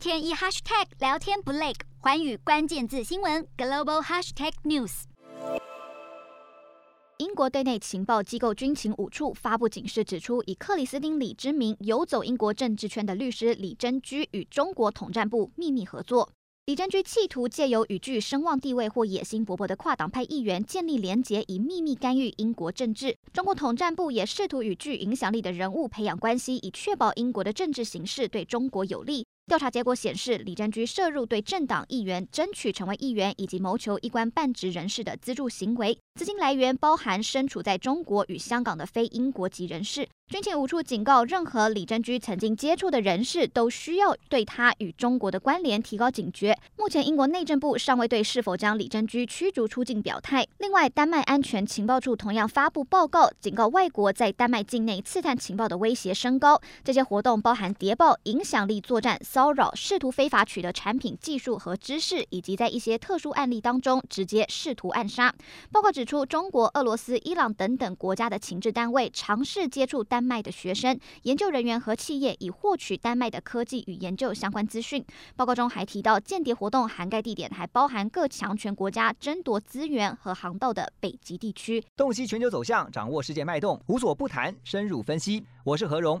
天一 hashtag 聊天不累，寰宇关键字新闻 global hashtag news。英国对内情报机构军情五处发布警示，指出以克里斯汀李之名游走英国政治圈的律师李珍居与中国统战部秘密合作。李珍居企图借由与具声望地位或野心勃勃的跨党派议员建立连结，以秘密干预英国政治。中国统战部也试图与具影响力的人物培养关系，以确保英国的政治形势对中国有利。调查结果显示，李占居涉入对政党议员争取成为议员以及谋求一官半职人士的资助行为，资金来源包含身处在中国与香港的非英国籍人士。军情五处警告，任何李珍居曾经接触的人士都需要对他与中国的关联提高警觉。目前，英国内政部尚未对是否将李珍居驱逐出境表态。另外，丹麦安全情报处同样发布报告，警告外国在丹麦境内刺探情报的威胁升高。这些活动包含谍报、影响力作战、骚扰、试图非法取得产品技术和知识，以及在一些特殊案例当中直接试图暗杀。报告指出，中国、俄罗斯、伊朗等等国家的情治单位尝试接触丹。丹麦的学生、研究人员和企业以获取丹麦的科技与研究相关资讯。报告中还提到，间谍活动涵盖地点还包含各强权国家争夺资源和航道的北极地区。洞悉全球走向，掌握世界脉动，无所不谈，深入分析。我是何荣，